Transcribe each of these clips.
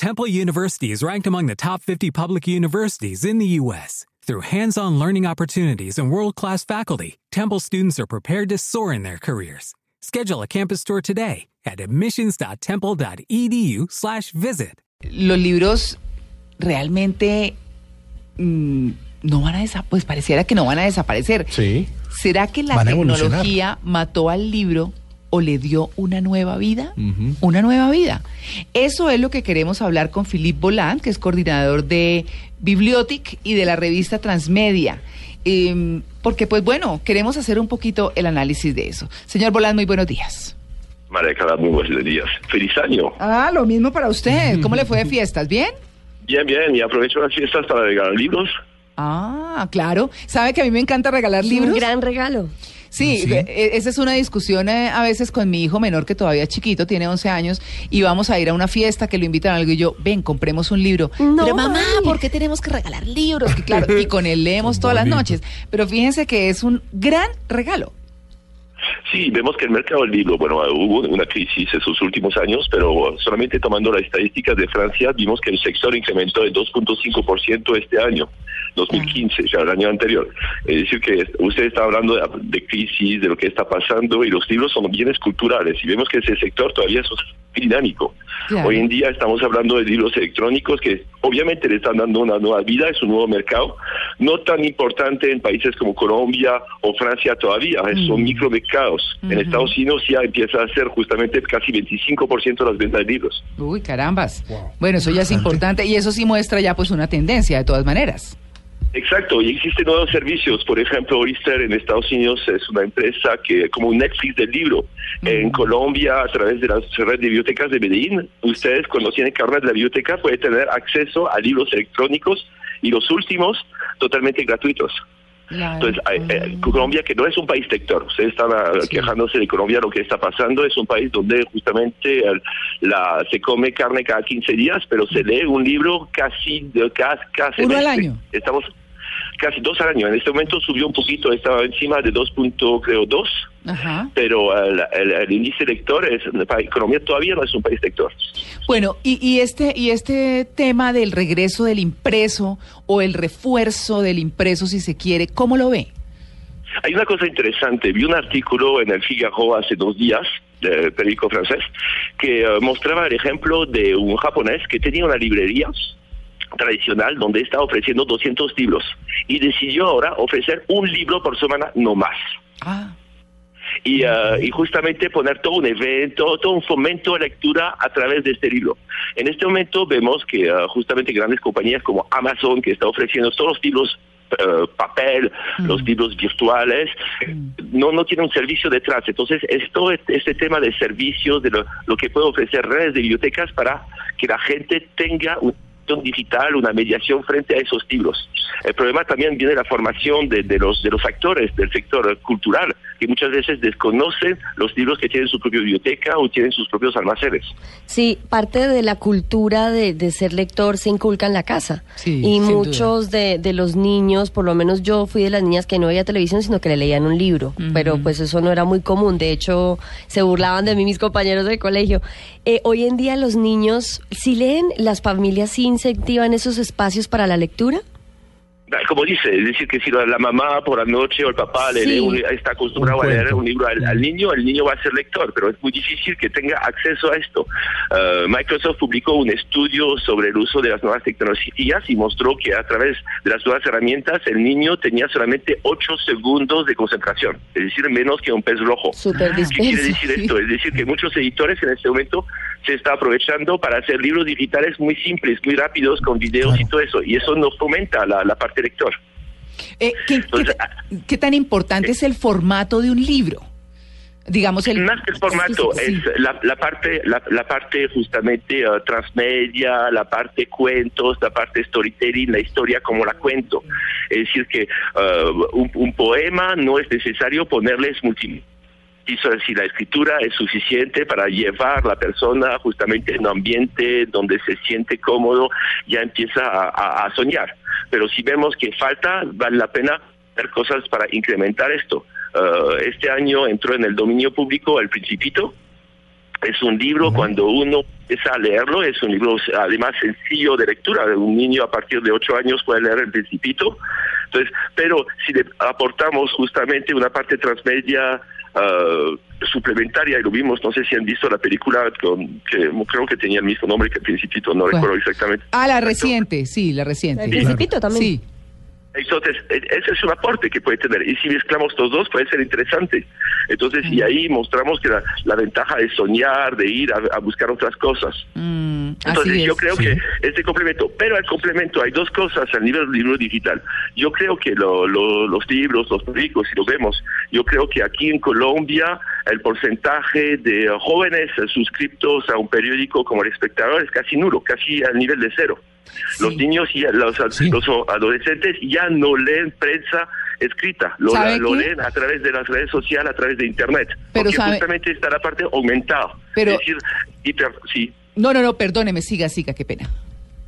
Temple University is ranked among the top 50 public universities in the U.S. Through hands-on learning opportunities and world-class faculty, Temple students are prepared to soar in their careers. Schedule a campus tour today at admissions.temple.edu/visit. Los libros realmente mm, no van a desaparecer, pues pareciera que no van a desaparecer. Sí. ¿Será que la Van a evolucionar. tecnología mató al libro o le dio una nueva vida? Una nueva vida. Eso es lo que queremos hablar con Philippe Boland, que es coordinador de Bibliotic y de la revista Transmedia. Em, porque, pues bueno, queremos hacer un poquito el análisis de eso. Señor Boland, muy buenos días. María Clara, muy buenos días. Feliz año. Ah, lo mismo para usted. ¿Cómo le fue de fiestas? ¿Bien? Bien, bien. Y aprovecho las fiestas para regalar libros. Ah, claro. ¿Sabe que a mí me encanta regalar libros? Un gran regalo. Sí, e- esa es una discusión eh, a veces con mi hijo menor que todavía es chiquito, tiene 11 años, y vamos a ir a una fiesta que lo invitan a algo y yo, ven, compremos un libro. No, Pero mamá, mami. ¿por qué tenemos que regalar libros? Que claro, y con él leemos todas las noches. Pero fíjense que es un gran regalo. Sí, vemos que el mercado del libro, bueno, hubo una crisis esos últimos años, pero solamente tomando las estadísticas de Francia, vimos que el sector incrementó de 2.5% este año, 2015, ya el año anterior. Es decir, que usted está hablando de, de crisis, de lo que está pasando, y los libros son bienes culturales, y vemos que ese sector todavía es dinámico. Claro. Hoy en día estamos hablando de libros electrónicos que obviamente le están dando una nueva vida, es un nuevo mercado, no tan importante en países como Colombia o Francia todavía, En Estados Unidos ya empieza a ser justamente casi 25% de las ventas de libros. Uy, carambas. Bueno, eso ya es importante y eso sí muestra ya pues una tendencia de todas maneras. Exacto, y existen nuevos servicios. Por ejemplo, Orister en Estados Unidos es una empresa que, como un Netflix del libro. En Colombia, a través de la red de bibliotecas de Medellín, ustedes cuando tienen carnet de la biblioteca pueden tener acceso a libros electrónicos y los últimos totalmente gratuitos. Claro. Entonces, hay- eh, Colombia, que no es un país sector, ustedes están Sí. quejándose de Colombia, lo que está pasando es un país donde justamente el- la, se come carne cada 15 días, pero se lee un libro casi de cada, cada Uno al semestre. año. Estamos casi dos al año. En este momento subió un poquito, estaba encima de 2. punto, creo 2, Ajá. pero el, el- el índice lector es, Colombia todavía no es un país lector. Bueno, y, y este y este tema del regreso del impreso o el refuerzo del impreso, si se quiere, ¿cómo lo ve? Hay una cosa interesante, vi un artículo en el Figaro hace dos días, del periódico francés, que eh, mostraba el ejemplo de un japonés que tenía una librería tradicional donde estaba ofreciendo 200 libros y decidió ahora ofrecer un libro por semana no más. Ah, y, eh, y justamente poner todo un evento, todo un fomento de lectura a través de este libro. En este momento vemos que eh, justamente grandes compañías como Amazon, que está ofreciendo todos los libros eh, papel, los libros virtuales, no, no tiene un servicio detrás. Entonces, esto, este tema de servicios, de lo, lo que puede ofrecer redes de bibliotecas para que la gente tenga un digital, una mediación frente a esos libros. El problema también viene de la formación de, de los, de los actores del sector cultural, que muchas veces desconocen los libros que tienen su propia biblioteca o tienen sus propios almacenes. Sí, parte de la cultura de, de ser lector se inculca en la casa. Sí, y sin muchos de, de los niños, por lo menos yo fui de las niñas que no veía televisión, sino que le leían un libro. Pero pues eso no era muy común. De hecho, se burlaban de mí mis compañeros del colegio. Eh, hoy en día los niños, si leen, las familias sí incentivan esos espacios para la lectura. Como dice, es decir, que si la mamá por la noche o el papá le Sí. lee un- está acostumbrado a leer un libro al, al niño, el niño va a ser lector, pero es muy difícil que tenga acceso a esto. Eh, Microsoft publicó un estudio sobre el uso de las nuevas tecnologías y mostró que a través de las nuevas herramientas el niño tenía solamente 8 segundos de concentración, es decir, menos que un pez rojo. ¿Qué quiere decir esto? Es decir, que muchos editores en este momento se está aprovechando para hacer libros digitales muy simples, muy rápidos, con videos y todo eso, y eso no fomenta la, la parte lector. Eh, ¿qué, Entonces, qué tan importante es el formato de un libro? Digamos el Más que el formato, Sí, sí, sí. es la, la parte, la, la parte justamente eh, transmedia, la parte cuentos, la parte storytelling, la historia como la cuento. Es decir, que eh, un, un poema no es necesario ponerles multimedia. si la escritura es suficiente para llevar a la persona justamente en un ambiente donde se siente cómodo, ya empieza a, a- a soñar. Pero si vemos que falta, vale la pena hacer cosas para incrementar esto. Eh, este año entró en el dominio público El Principito, Es un libro, cuando uno empieza a leerlo, es un libro además sencillo de lectura. Un niño a partir de ocho años puede leer El Principito. Entonces, pero si le aportamos justamente una parte transmedia uh, suplementaria, y lo vimos, no sé si han visto la película con, que creo que tenía el mismo nombre que El Principito, no recuerdo exactamente. Ah, la reciente, sí, la reciente. El Principito también. Sí. Entonces, e- ese es un aporte que puede tener. Y si mezclamos los dos, puede ser interesante. Entonces, y ahí mostramos que la, la ventaja es soñar, de ir a, a buscar otras cosas. Mm, Entonces, yo creo que este complemento, pero al complemento hay dos cosas al nivel del libro digital. Yo creo que lo- lo- los libros, los periódicos, si lo vemos, yo creo que aquí en Colombia el porcentaje de eh, jóvenes eh, suscriptos a un periódico como El Espectador es casi nulo, casi al nivel de cero. Los niños y los, Sí. los adolescentes ya no leen prensa escrita, lo, leen a través de las redes sociales, a través de Internet. Pero porque sabe- justamente está la parte aumentada. Pero- es decir, hiper- sí, No, no, no, perdóneme, siga, siga, qué pena.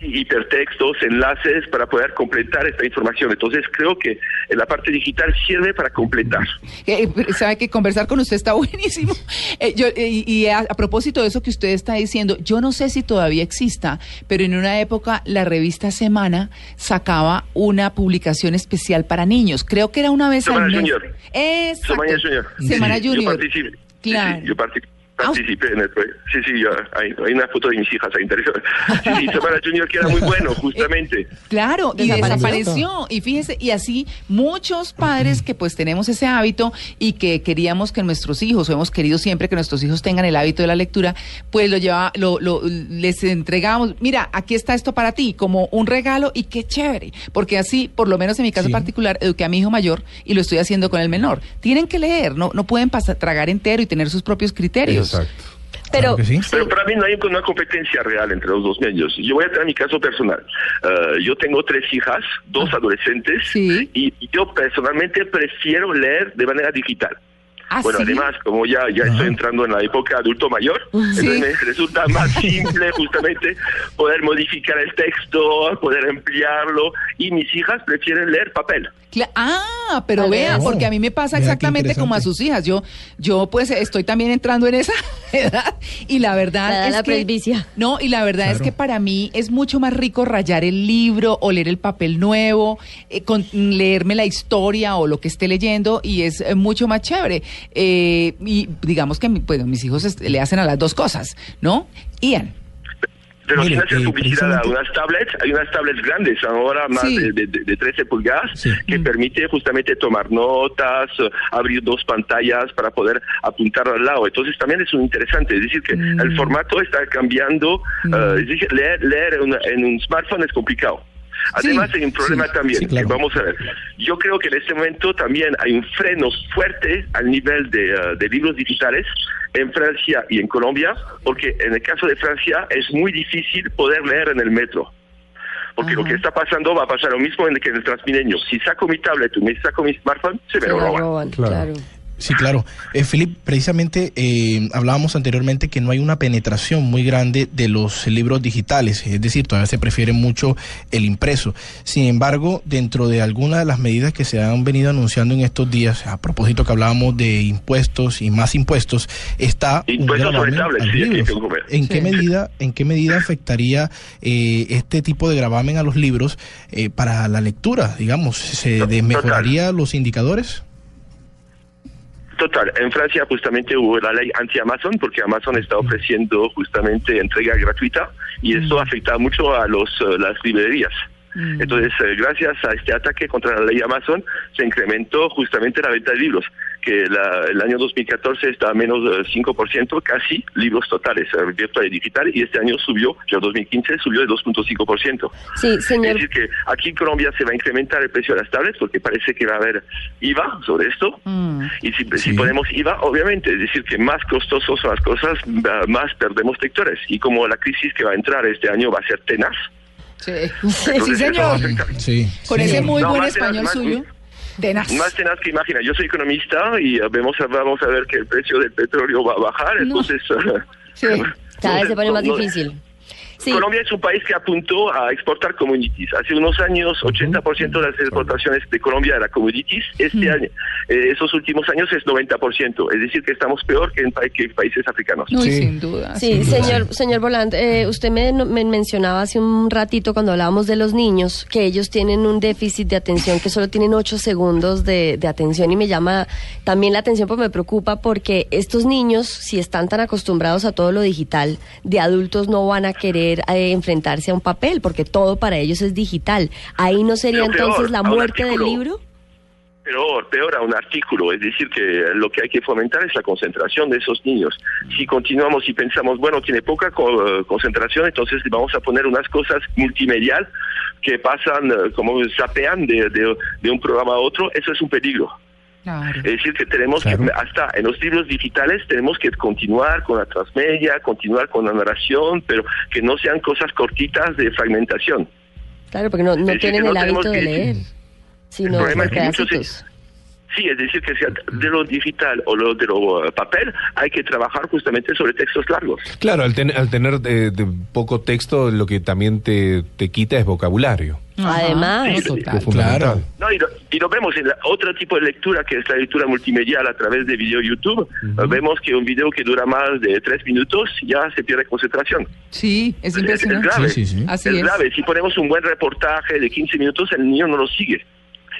Hipertextos, enlaces para poder completar esta información. Entonces creo que en la parte digital sirve para completar. Eh, eh, sabe que conversar con usted está buenísimo. Eh, yo, eh, y a, a propósito de eso que usted está diciendo, yo no sé si todavía exista, pero en una época la revista Semana sacaba una publicación especial para niños. Creo que era una vez Semana al mes. Junior. Semana Junior. Semana Sí, Yo Junior. participé. Sí, Claro. sí, yo participé. Ah, Participé en el proyecto. Sí, sí, yo, hay, hay una foto de mis hijas ahí interesante. Sí, sí, Semana Junior que era muy bueno, justamente. Claro, y Desapareció. desapareció. Y fíjese, y así muchos padres que pues tenemos ese hábito y que queríamos que nuestros hijos, o hemos querido siempre que nuestros hijos tengan el hábito de la lectura, pues lo lleva, lo, lo- les entregamos, mira, aquí está esto para ti, como un regalo y qué chévere. Porque así, por lo menos en mi caso Sí. particular, eduqué a mi hijo mayor y lo estoy haciendo con el menor. Tienen que leer, no, no pueden pasar, tragar entero y tener sus propios criterios. Exacto. Pero, Claro que sí. Pero para mí no hay una competencia real entre los dos medios. Yo voy a tener mi caso personal. Eh, yo tengo tres hijas, dos adolescentes, Sí. y yo personalmente prefiero leer de manera digital. ¿Ah, Bueno, sí? además, como ya, ya estoy entrando en la época adulto mayor, entonces me resulta más simple justamente poder modificar el texto, poder ampliarlo, y mis hijas prefieren leer papel. Cla- ah, pero Vale. vea, porque a mí me pasa exactamente como a sus hijas. Yo, yo pues estoy también entrando en esa edad y la verdad La es la que presbicia. no y la verdad es que para mí es mucho más rico rayar el libro o leer el papel nuevo, eh, con, leerme la historia o lo que esté leyendo y es eh, mucho más chévere. Eh, y digamos que mi- pues, mis hijos le hacen a las dos cosas, ¿no? Ian. Pero Mire, sin hacer eh, publicidad a unas tablets, hay unas tablets grandes, ahora más Sí. de, de- de 13 pulgadas, Sí. que permite justamente tomar notas, eh, abrir dos pantallas para poder apuntar al lado. Entonces también es un interesante, es decir, que Mm. el formato está cambiando, Mm. eh, es decir, leer, leer en, en un smartphone es complicado. Además Sí, hay un problema sí, también, sí, claro. que vamos a ver. Yo creo que en este momento también hay un freno fuerte al nivel de, eh, de libros digitales en Francia y en Colombia, porque en el caso de Francia es muy difícil poder leer en el metro. Porque lo que está pasando va a pasar lo mismo en el que en el Transmilenio. Si saco mi tablet o me saco mi smartphone, se me lo roban, Claro. claro. Sí, claro. Eh, Philip, precisamente eh, hablábamos anteriormente que no hay una penetración muy grande de los libros digitales, es decir, todavía se prefiere mucho el impreso. Sin embargo, dentro de algunas de las medidas que se han venido anunciando en estos días, a propósito que hablábamos de impuestos y más impuestos, está un Impuestos sobre sí, libros. que. ¿En Sí. qué medida, en qué medida afectaría eh, este tipo de gravamen a los libros eh, para la lectura? Digamos, ¿se Total. desmejoraría los indicadores? Total, en Francia justamente hubo la ley anti-Amazon porque Amazon está ofreciendo justamente entrega gratuita y esto afecta mucho a los eh, las librerías. Mm. Entonces, eh, gracias a este ataque contra la ley Amazon, se incrementó justamente la venta de libros, que la- el año 2014 está a menos de 5%, casi libros totales, eh, virtual y digital, y este año subió, ya 2015 subió de 2.5%. Sí, Es señor. decir, que aquí en Colombia se va a incrementar el precio de las tablets porque parece que va a haber IVA sobre esto. Mm. Y si, Sí. si ponemos IVA, obviamente, es decir, que más costosos son las cosas, más perdemos lectores. Y como la crisis que va a entrar este año va a ser tenaz, Sí, Entonces, sí señor. Sí. Con sí. ese muy No, buen más español más- suyo. Tenaz. más tenaz que imagina. Yo soy economista y vemos vamos a ver que el precio del petróleo va a bajar, No. entonces... Sí. Cada vez se pone no- más no- Colombia es un país que apuntó a exportar commodities. Hace unos años, 80% de las exportaciones de Colombia era commodities. Este año, eh, esos últimos años es 90%. Es decir, que estamos peor que en, países africanos. sí. sin duda. Sí, señor, señor Volant, eh, usted me, mencionaba hace un ratito cuando hablábamos de los niños que ellos tienen un déficit de atención, que solo tienen 8 segundos de, de atención y me llama también la atención, pues me preocupa porque estos niños, si están tan acostumbrados a todo lo digital, de adultos no van a querer eh, enfrentarse a un papel, porque todo para ellos es digital. ¿Ahí no sería entonces la muerte del libro? Peor, peor a un artículo, es decir, que lo que hay que fomentar es la concentración de esos niños. Si continuamos y pensamos, bueno, tiene poca eh, concentración, entonces vamos a poner unas cosas multimedial que pasan, eh, como zapean de, de un programa a otro, eso es un peligro. Es decir, que tenemos que, hasta en los libros digitales, tenemos que continuar con la transmedia, continuar con la narración, pero que no sean cosas cortitas de fragmentación. Claro, porque no, tienen el hábito de leer, sino pedacitos. Sí, es decir, que sea de lo digital o lo de lo uh, papel, hay que trabajar justamente sobre textos largos. Claro, al, al tener eh, de poco texto, lo que también te, te quita es vocabulario. Además, claro. No, y, lo, vemos en otro tipo de lectura, que es la lectura multimedial a través de video YouTube. Vemos que un video que dura más de tres minutos ya se pierde concentración. Sí, es impresionante. Es, grave. es grave. Si ponemos un buen reportaje de 15 minutos, el niño no lo sigue.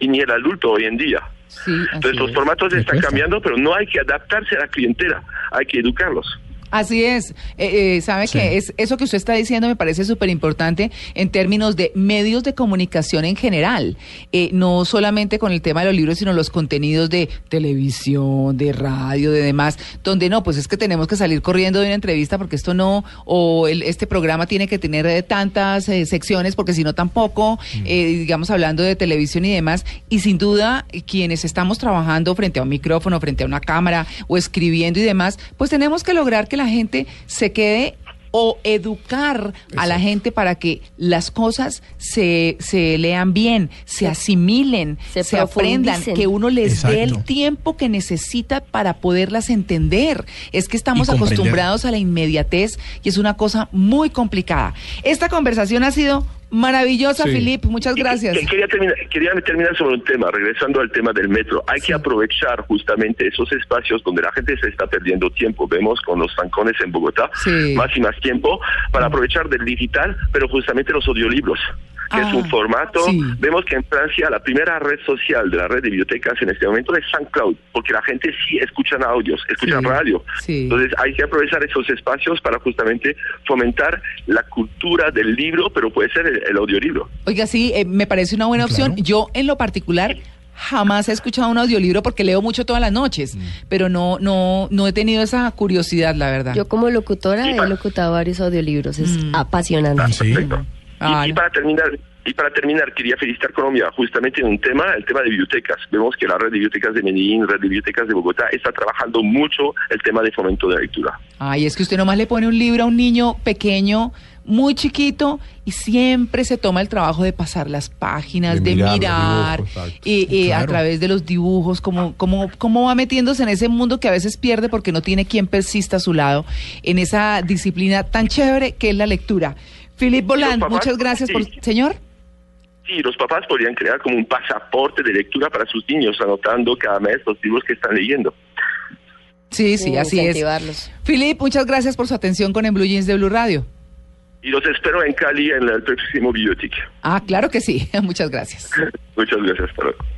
Y ni el adulto hoy en día. Entonces los formatos están cambiando, pero no hay que adaptarse a la clientela, hay que educarlos. Así es. Eh, eh, ¿Sabe que es, eso que usted está diciendo me parece súper importante en términos de medios de comunicación en general? Eh, no solamente con el tema de los libros, sino los contenidos de televisión, de radio, de demás, donde no, pues es que tenemos que salir corriendo de una entrevista porque esto no, o este programa tiene que tener eh, tantas secciones porque si no tampoco, mm. digamos, hablando de televisión y demás. Y sin duda, quienes estamos trabajando frente a un micrófono, frente a una cámara o escribiendo y demás, pues tenemos que lograr que la gente se quede o educar a la gente para que las cosas se, se lean bien, se asimilen, se, aprendan, que uno les dé el tiempo que necesita para poderlas entender. Es que estamos acostumbrados a la inmediatez y es una cosa muy complicada. Esta conversación ha sido Maravillosa, Filip, muchas gracias. quería, terminar, quería terminar sobre un tema, regresando al tema del metro. Hay que aprovechar justamente esos espacios donde la gente se está perdiendo tiempo. Vemos con los zancones en Bogotá más y más tiempo para aprovechar del digital, pero justamente los audiolibros que es un ah, formato. Vemos que en Francia la primera red social de la red de bibliotecas en este momento es SoundCloud, porque la gente sí escucha audios, escucha radio. Entonces hay que aprovechar esos espacios para justamente fomentar la cultura del libro, pero puede ser el, audiolibro. Oiga, sí, eh, me parece una buena opción. Yo en lo particular jamás he escuchado un audiolibro porque leo mucho todas las noches, mm. pero no, no, no he tenido esa curiosidad, la verdad. Yo como locutora he locutado varios audiolibros, es mm. apasionante. Ah, y, para terminar, y para terminar, quería felicitar Colombia justamente en un tema, el tema de bibliotecas. Vemos que la red de bibliotecas de Medellín, red de bibliotecas de Bogotá, está trabajando mucho el tema de fomento de la lectura. Ay, es que usted nomás le pone un libro a un niño pequeño, muy chiquito, y siempre se toma el trabajo de pasar las páginas, de, mirar, y, a través de los dibujos, como, como, como va metiéndose en ese mundo que a veces pierde porque no tiene quien persista a su lado, en esa disciplina tan chévere que es la lectura. Filip Bolán, muchas gracias por... Señor. Sí, los papás podrían crear como un pasaporte de lectura para sus niños, anotando cada mes los libros que están leyendo. Sí, sí, así es. Filip, muchas gracias por su atención con En Blue Jeans de Blue Radio. Y los espero en Cali en el próximo Biotic. Ah, claro que sí. muchas gracias. muchas gracias. Hasta